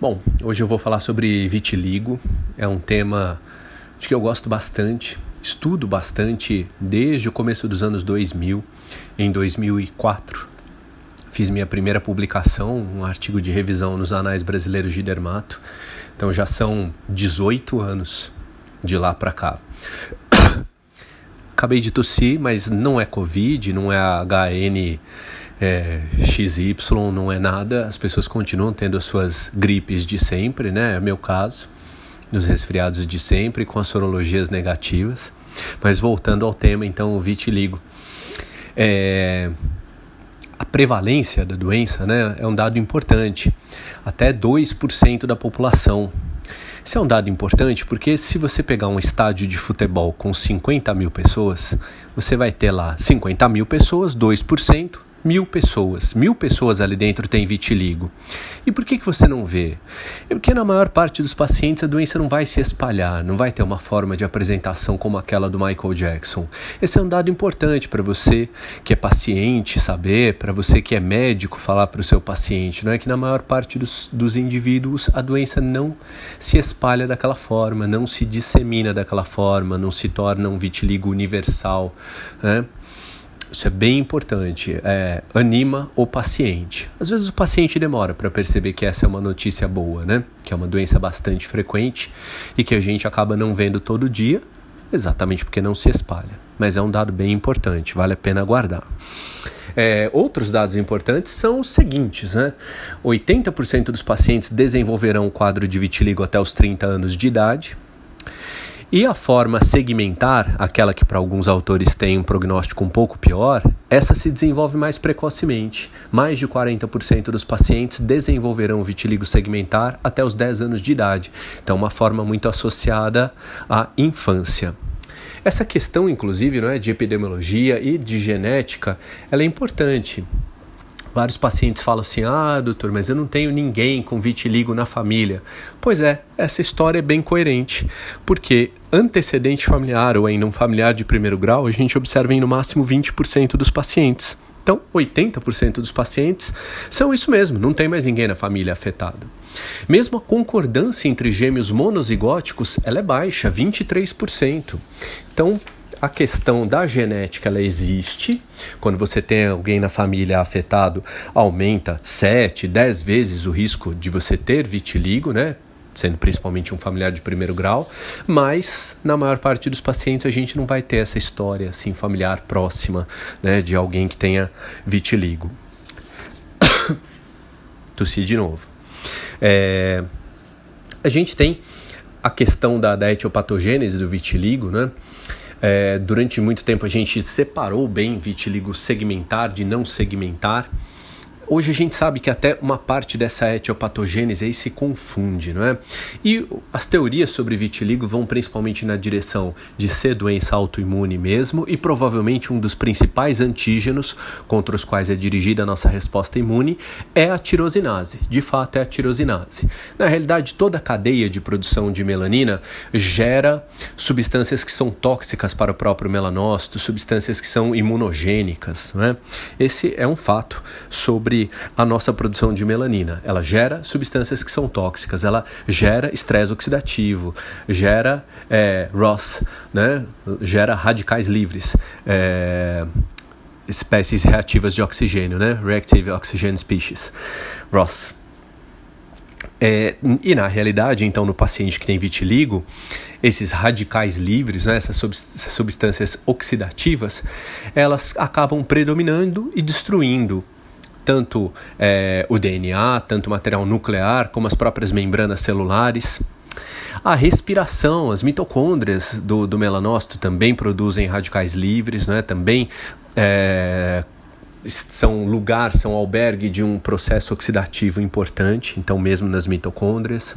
Bom, hoje eu vou falar sobre vitiligo. É um tema de que eu gosto bastante, estudo bastante desde o começo dos anos 2000. Em 2004, fiz minha primeira publicação, um artigo de revisão nos Anais Brasileiros de Dermato. Então já são 18 anos de lá para cá. Acabei de tossir, mas não é Covid, não é HN é, XY não é nada, as pessoas continuam tendo as suas gripes de sempre, né? É meu caso, nos resfriados de sempre, com as sorologias negativas. Mas voltando ao tema, então, o vitiligo. É, a prevalência da doença né, é um dado importante, até 2% da população. Isso é um dado importante porque se você pegar um estádio de futebol com 50 mil pessoas, você vai ter lá 50 mil pessoas, 2%, mil pessoas. Mil pessoas ali dentro têm vitiligo. E por que, que você não vê? É porque na maior parte dos pacientes a doença não vai se espalhar, não vai ter uma forma de apresentação como aquela do Michael Jackson. Esse é um dado importante para você que é paciente saber, para você que é médico falar para o seu paciente, não é que na maior parte dos, dos indivíduos a doença não se espalha daquela forma, não se dissemina daquela forma, não se torna um vitiligo universal. Né? Isso é bem importante. É, anima o paciente. Às vezes o paciente demora para perceber que essa é uma notícia boa, né? Que é uma doença bastante frequente e que a gente acaba não vendo todo dia, exatamente porque não se espalha. Mas é um dado bem importante, vale a pena guardar. É, outros dados importantes são os seguintes: né? 80% dos pacientes desenvolverão o quadro de vitiligo até os 30 anos de idade. E a forma segmentar, aquela que para alguns autores tem um prognóstico um pouco pior, essa se desenvolve mais precocemente. Mais de 40% dos pacientes desenvolverão vitiligo segmentar até os 10 anos de idade. Então, uma forma muito associada à infância. Essa questão, inclusive, não é, de epidemiologia e de genética, ela é importante. Vários pacientes falam assim: ah, doutor, mas eu não tenho ninguém com vitiligo na família. Pois é, essa história é bem coerente, porque antecedente familiar ou ainda um familiar de primeiro grau, a gente observa em no máximo 20% dos pacientes. Então, 80% dos pacientes são isso mesmo, não tem mais ninguém na família afetado. Mesmo a concordância entre gêmeos monozigóticos, ela é baixa, 23%. Então, a questão da genética ela existe. Quando você tem alguém na família afetado, aumenta 7, 10 vezes o risco de você ter vitiligo, né? Sendo principalmente um familiar de primeiro grau, mas na maior parte dos pacientes a gente não vai ter essa história assim familiar próxima, né, de alguém que tenha vitiligo. Tossi de novo. É, a gente tem a questão da, da etiopatogênese do vitiligo, né? É, durante muito tempo a gente separou bem vitiligo segmentar de não segmentar. Hoje a gente sabe que até uma parte dessa etiopatogênese aí se confunde, não é? E as teorias sobre vitiligo vão principalmente na direção de ser doença autoimune mesmo e provavelmente um dos principais antígenos contra os quais é dirigida a nossa resposta imune é a tirosinase. De fato, é a tirosinase. Na realidade, toda a cadeia de produção de melanina gera substâncias que são tóxicas para o próprio melanócito, substâncias que são imunogênicas, não é? Esse é um fato sobre a nossa produção de melanina. Ela gera substâncias que são tóxicas, ela gera estresse oxidativo, gera é, ROS, né? gera radicais livres. É, espécies reativas de oxigênio, né? Reactive Oxygen Species, ROS. É, e na realidade, então, no paciente que tem vitiligo, esses radicais livres, né, essas substâncias oxidativas, elas acabam predominando e destruindo tanto é, o DNA, tanto o material nuclear, como as próprias membranas celulares. A respiração, as mitocôndrias do, do melanócito também produzem radicais livres, né? também é, são lugar, são albergue de um processo oxidativo importante, então mesmo nas mitocôndrias.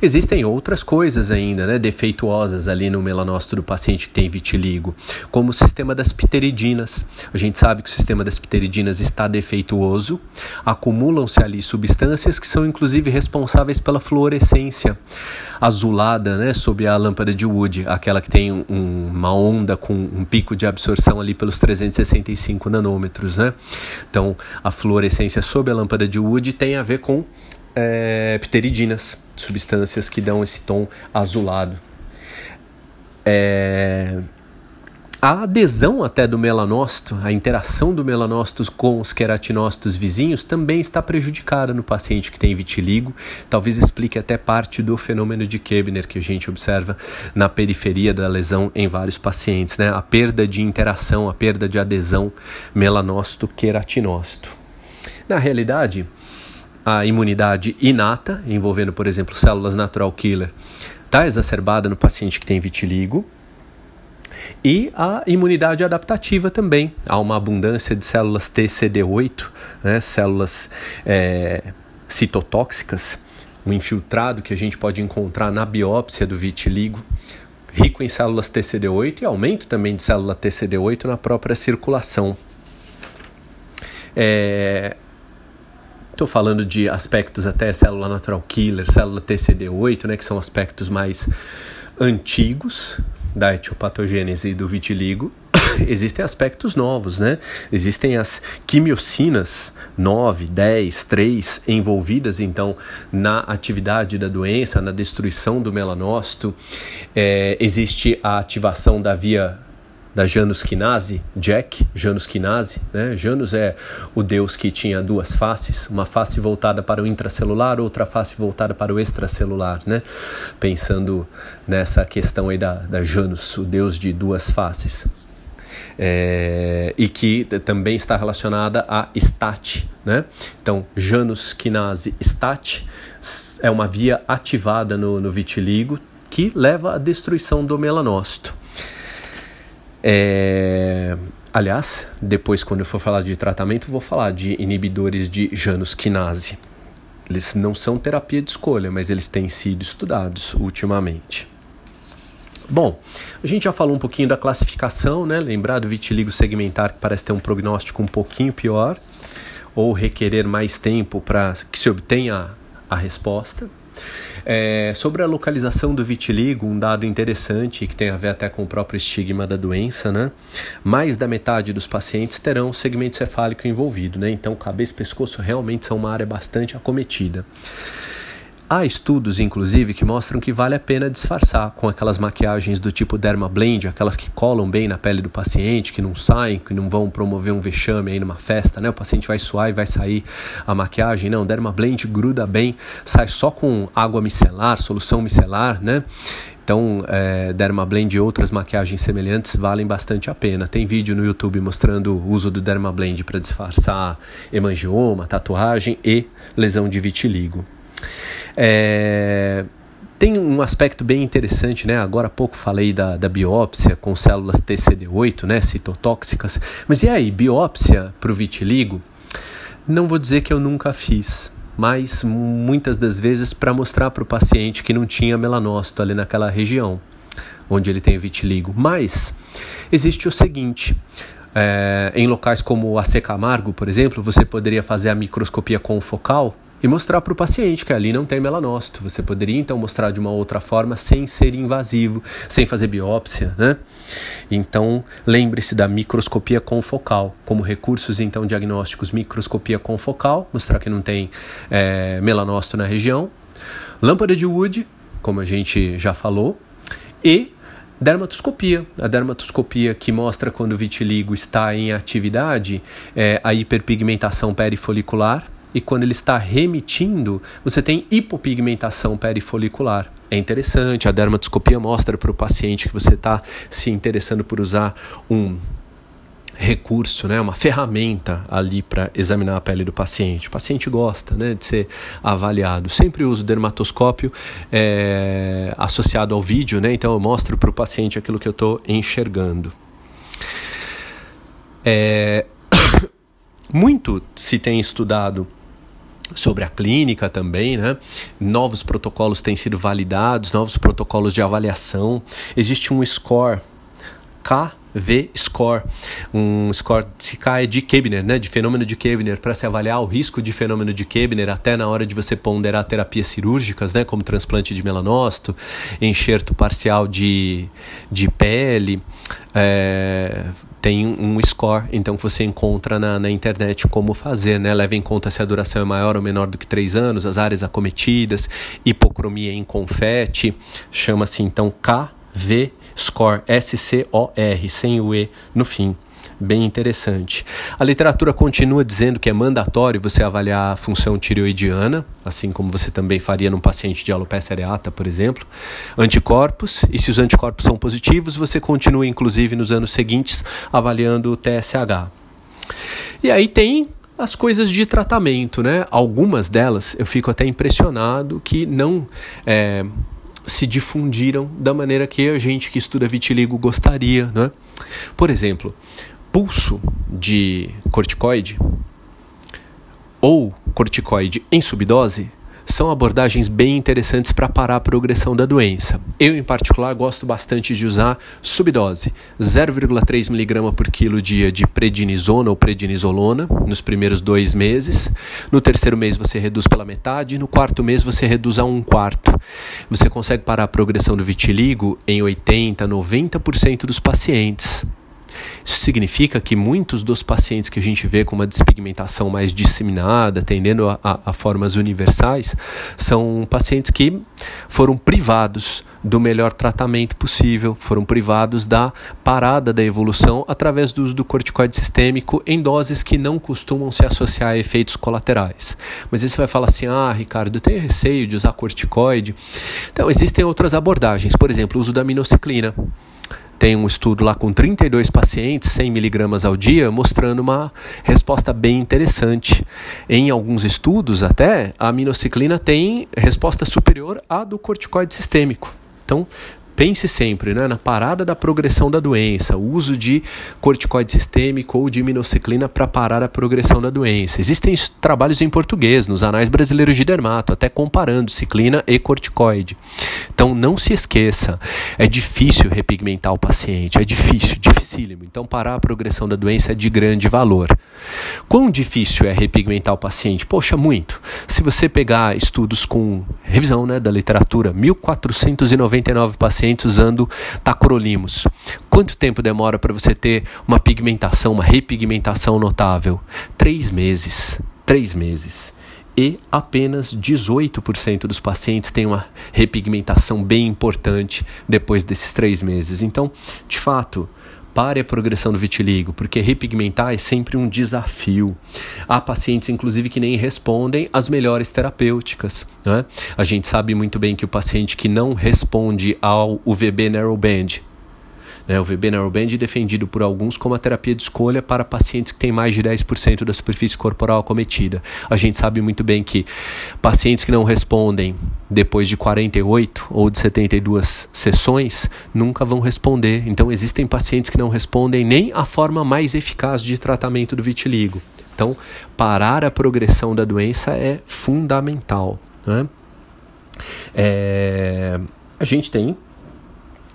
Existem outras coisas ainda, né, defeituosas ali no melanócito do paciente que tem vitiligo, como o sistema das pteridinas. A gente sabe que o sistema das pteridinas está defeituoso, acumulam-se ali substâncias que são inclusive responsáveis pela fluorescência azulada, né, sob a lâmpada de Wood, aquela que tem um, uma onda com um pico de absorção ali pelos 365 nanômetros, né? Então, a fluorescência sob a lâmpada de Wood tem a ver com é, pteridinas, substâncias que dão esse tom azulado. É, a adesão até do melanócito, a interação do melanócito com os queratinócitos vizinhos também está prejudicada no paciente que tem vitiligo. Talvez explique até parte do fenômeno de Kebner que a gente observa na periferia da lesão em vários pacientes, né? A perda de interação, a perda de adesão melanócito-queratinócito. Na realidade, a imunidade inata, envolvendo, por exemplo, células natural killer, está exacerbada no paciente que tem vitiligo e a imunidade adaptativa também. Há uma abundância de células TCD8, né, células é, citotóxicas, um infiltrado que a gente pode encontrar na biópsia do vitiligo, rico em células TCD8 e aumento também de célula TCD8 na própria circulação. Estou é, falando de aspectos até célula natural killer, célula TCD8, né, que são aspectos mais antigos, da etiopatogênese do vitiligo, existem aspectos novos, né? Existem as quimiocinas 9, 10, 3 envolvidas então na atividade da doença, na destruição do melanócito. É, existe a ativação da via da Janus Quinase, Jack, Janus Quinase, né? Janus é o deus que tinha duas faces, uma face voltada para o intracelular, outra face voltada para o extracelular, né? Pensando nessa questão aí da, da Janus, o deus de duas faces. É, e que também está relacionada a STAT, né? Então, Janus Quinase STAT é uma via ativada no, no vitiligo que leva à destruição do melanócito. É... Aliás, depois, quando eu for falar de tratamento, vou falar de inibidores de Janus quinase. Eles não são terapia de escolha, mas eles têm sido estudados ultimamente. Bom, a gente já falou um pouquinho da classificação, né? Lembrar do vitiligo segmentar que parece ter um prognóstico um pouquinho pior, ou requerer mais tempo para que se obtenha a resposta. É, sobre a localização do vitiligo, um dado interessante que tem a ver até com o próprio estigma da doença, né? Mais da metade dos pacientes terão segmento cefálico envolvido, né? Então, cabeça e pescoço realmente são uma área bastante acometida. Há estudos, inclusive, que mostram que vale a pena disfarçar com aquelas maquiagens do tipo Derma Blend, aquelas que colam bem na pele do paciente, que não saem, que não vão promover um vexame aí numa festa, né? O paciente vai suar e vai sair a maquiagem. Não, Derma Blend gruda bem, sai só com água micelar, solução micelar, né? Então, é, Dermablend e outras maquiagens semelhantes valem bastante a pena. Tem vídeo no YouTube mostrando o uso do Dermablend para disfarçar hemangioma, tatuagem e lesão de vitiligo. É, tem um aspecto bem interessante, né? Agora há pouco falei da, da biópsia com células TCD8, né? Citotóxicas. Mas e aí, biópsia para o vitiligo? Não vou dizer que eu nunca fiz, mas muitas das vezes para mostrar para o paciente que não tinha melanócito ali naquela região onde ele tem vitiligo. Mas existe o seguinte: é, em locais como a Camargo, por exemplo, você poderia fazer a microscopia confocal e mostrar para o paciente que ali não tem melanócito. Você poderia então mostrar de uma outra forma sem ser invasivo, sem fazer biópsia, né? Então, lembre-se da microscopia confocal, como recursos então diagnósticos, microscopia confocal, mostrar que não tem é, melanócito na região, lâmpada de Wood, como a gente já falou, e dermatoscopia. A dermatoscopia que mostra quando o vitiligo está em atividade, é a hiperpigmentação perifolicular, e quando ele está remitindo, você tem hipopigmentação perifolicular. É interessante, a dermatoscopia mostra para o paciente que você está se interessando por usar um recurso, né, uma ferramenta ali para examinar a pele do paciente. O paciente gosta né, de ser avaliado. Sempre uso dermatoscópio é, associado ao vídeo, né, então eu mostro para o paciente aquilo que eu estou enxergando. É, muito se tem estudado sobre a clínica também, né? Novos protocolos têm sido validados, novos protocolos de avaliação. Existe um score V-score, um score de Kebner, né, de fenômeno de Kebner, para se avaliar o risco de fenômeno de Kebner até na hora de você ponderar terapias cirúrgicas, né, como transplante de melanócito, enxerto parcial de, de pele, é, tem um score, então que você encontra na, na internet como fazer, né? Leva em conta se a duração é maior ou menor do que 3 anos, as áreas acometidas, hipocromia em confete, chama-se então KV Score, S-C-O-R, sem o E no fim bem interessante. A literatura continua dizendo que é mandatório você avaliar a função tireoidiana, assim como você também faria num paciente de alopecia areata, por exemplo, anticorpos, e se os anticorpos são positivos, você continua inclusive nos anos seguintes avaliando o TSH. E aí tem as coisas de tratamento, né? Algumas delas eu fico até impressionado que não é, se difundiram da maneira que a gente que estuda vitiligo gostaria, né? Por exemplo, pulso de corticoide ou corticoide em subdose são abordagens bem interessantes para parar a progressão da doença. Eu, em particular, gosto bastante de usar subdose, 0,3 mg por quilo dia de prednisona ou prednisolona nos primeiros dois meses. No terceiro mês você reduz pela metade, no quarto mês você reduz a um quarto. Você consegue parar a progressão do vitiligo em 80, 90% dos pacientes. Isso significa que muitos dos pacientes que a gente vê com uma despigmentação mais disseminada, tendendo a, a, a formas universais, são pacientes que foram privados do melhor tratamento possível, foram privados da parada da evolução através do uso do corticoide sistêmico em doses que não costumam se associar a efeitos colaterais. Mas aí você vai falar assim: ah, Ricardo, eu tenho receio de usar corticoide. Então, existem outras abordagens, por exemplo, o uso da minociclina tem um estudo lá com 32 pacientes, 100 miligramas ao dia, mostrando uma resposta bem interessante. Em alguns estudos, até, a aminociclina tem resposta superior à do corticoide sistêmico. Então, Pense sempre né, na parada da progressão da doença, o uso de corticoide sistêmico ou de minociclina para parar a progressão da doença. Existem trabalhos em português, nos anais brasileiros de dermato, até comparando ciclina e corticoide. Então não se esqueça, é difícil repigmentar o paciente, é difícil, dificílimo. Então parar a progressão da doença é de grande valor. Quão difícil é repigmentar o paciente? Poxa, muito. Se você pegar estudos com revisão né, da literatura, 1499 pacientes usando tacrolimus. Quanto tempo demora para você ter uma pigmentação, uma repigmentação notável? Três meses. Três meses e apenas 18% dos pacientes têm uma repigmentação bem importante depois desses três meses. Então, de fato, pare a progressão do vitiligo, porque repigmentar é sempre um desafio. Há pacientes, inclusive, que nem respondem às melhores terapêuticas. Né? A gente sabe muito bem que o paciente que não responde ao UVB Narrowband? O VB Narrowband é defendido por alguns como a terapia de escolha para pacientes que têm mais de 10% da superfície corporal acometida. A gente sabe muito bem que pacientes que não respondem depois de 48 ou de 72 sessões nunca vão responder. Então existem pacientes que não respondem nem a forma mais eficaz de tratamento do vitiligo. Então, parar a progressão da doença é fundamental. Né? É, a gente tem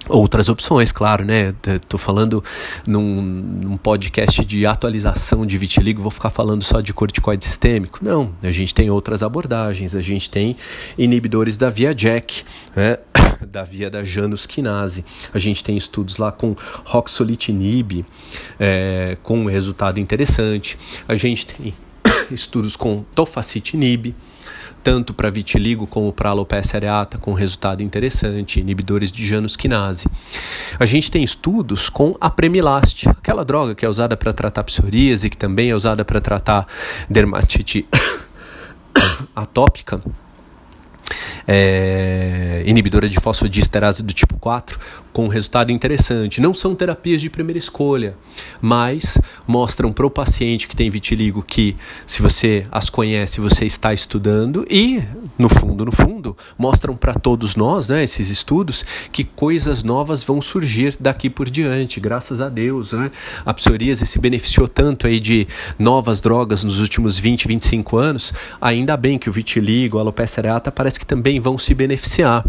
outras opções, claro, né? Estou falando num, num, podcast de atualização de vitiligo, vou ficar falando só de corticoide sistêmico. Não, a gente tem outras abordagens, a gente tem inibidores da via JAK, né? da via da Janus quinase. A gente tem estudos lá com roxolitinib, é, com um resultado interessante. A gente tem estudos com tofacitinib, tanto para vitiligo como para alopecia areata, com resultado interessante, inibidores de Janus quinase. A gente tem estudos com a Premilast, aquela droga que é usada para tratar psoríase, que também é usada para tratar dermatite atópica é, inibidora de fosfodiesterase do tipo 4, com um resultado interessante. Não são terapias de primeira escolha, mas mostram para o paciente que tem vitiligo que, se você as conhece, você está estudando e, no fundo, no fundo, mostram para todos nós, né, esses estudos, que coisas novas vão surgir daqui por diante, graças a Deus. Né? A psoríase se beneficiou tanto aí de novas drogas nos últimos 20, 25 anos, ainda bem que o vitiligo, a alopecia areata parece que também vão se beneficiar.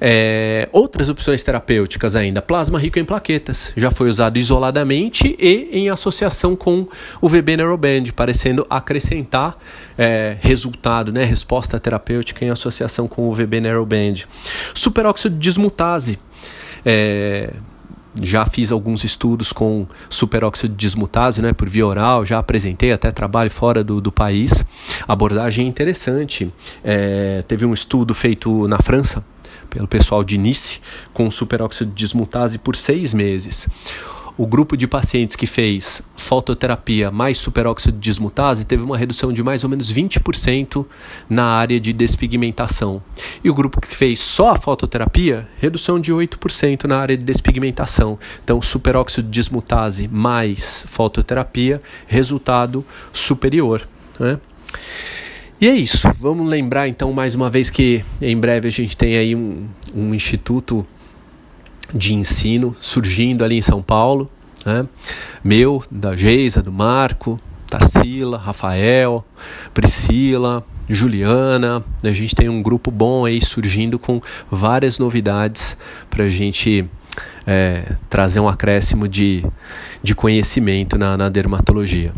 É, outras opções terapêuticas ainda, plasma rico em plaquetas, já foi usado isoladamente e em associação com o VB Neuroband, parecendo acrescentar é, resultado, né, resposta terapêutica em associação com o VB Neuroband. Superóxido de dismutase, é, já fiz alguns estudos com superóxido de dismutase né, por via oral, já apresentei até trabalho fora do, do país. Abordagem interessante. É, teve um estudo feito na França pelo pessoal de Nice com superóxido de dismutase por seis meses o grupo de pacientes que fez fototerapia mais superóxido de dismutase teve uma redução de mais ou menos 20% na área de despigmentação. E o grupo que fez só a fototerapia, redução de 8% na área de despigmentação. Então, superóxido de dismutase mais fototerapia, resultado superior. Né? E é isso. Vamos lembrar então mais uma vez que em breve a gente tem aí um, um instituto de ensino surgindo ali em São Paulo, né? meu, da Geisa, do Marco, Tarsila, Rafael, Priscila, Juliana. A gente tem um grupo bom aí surgindo com várias novidades para a gente é, trazer um acréscimo de, de conhecimento na, na dermatologia.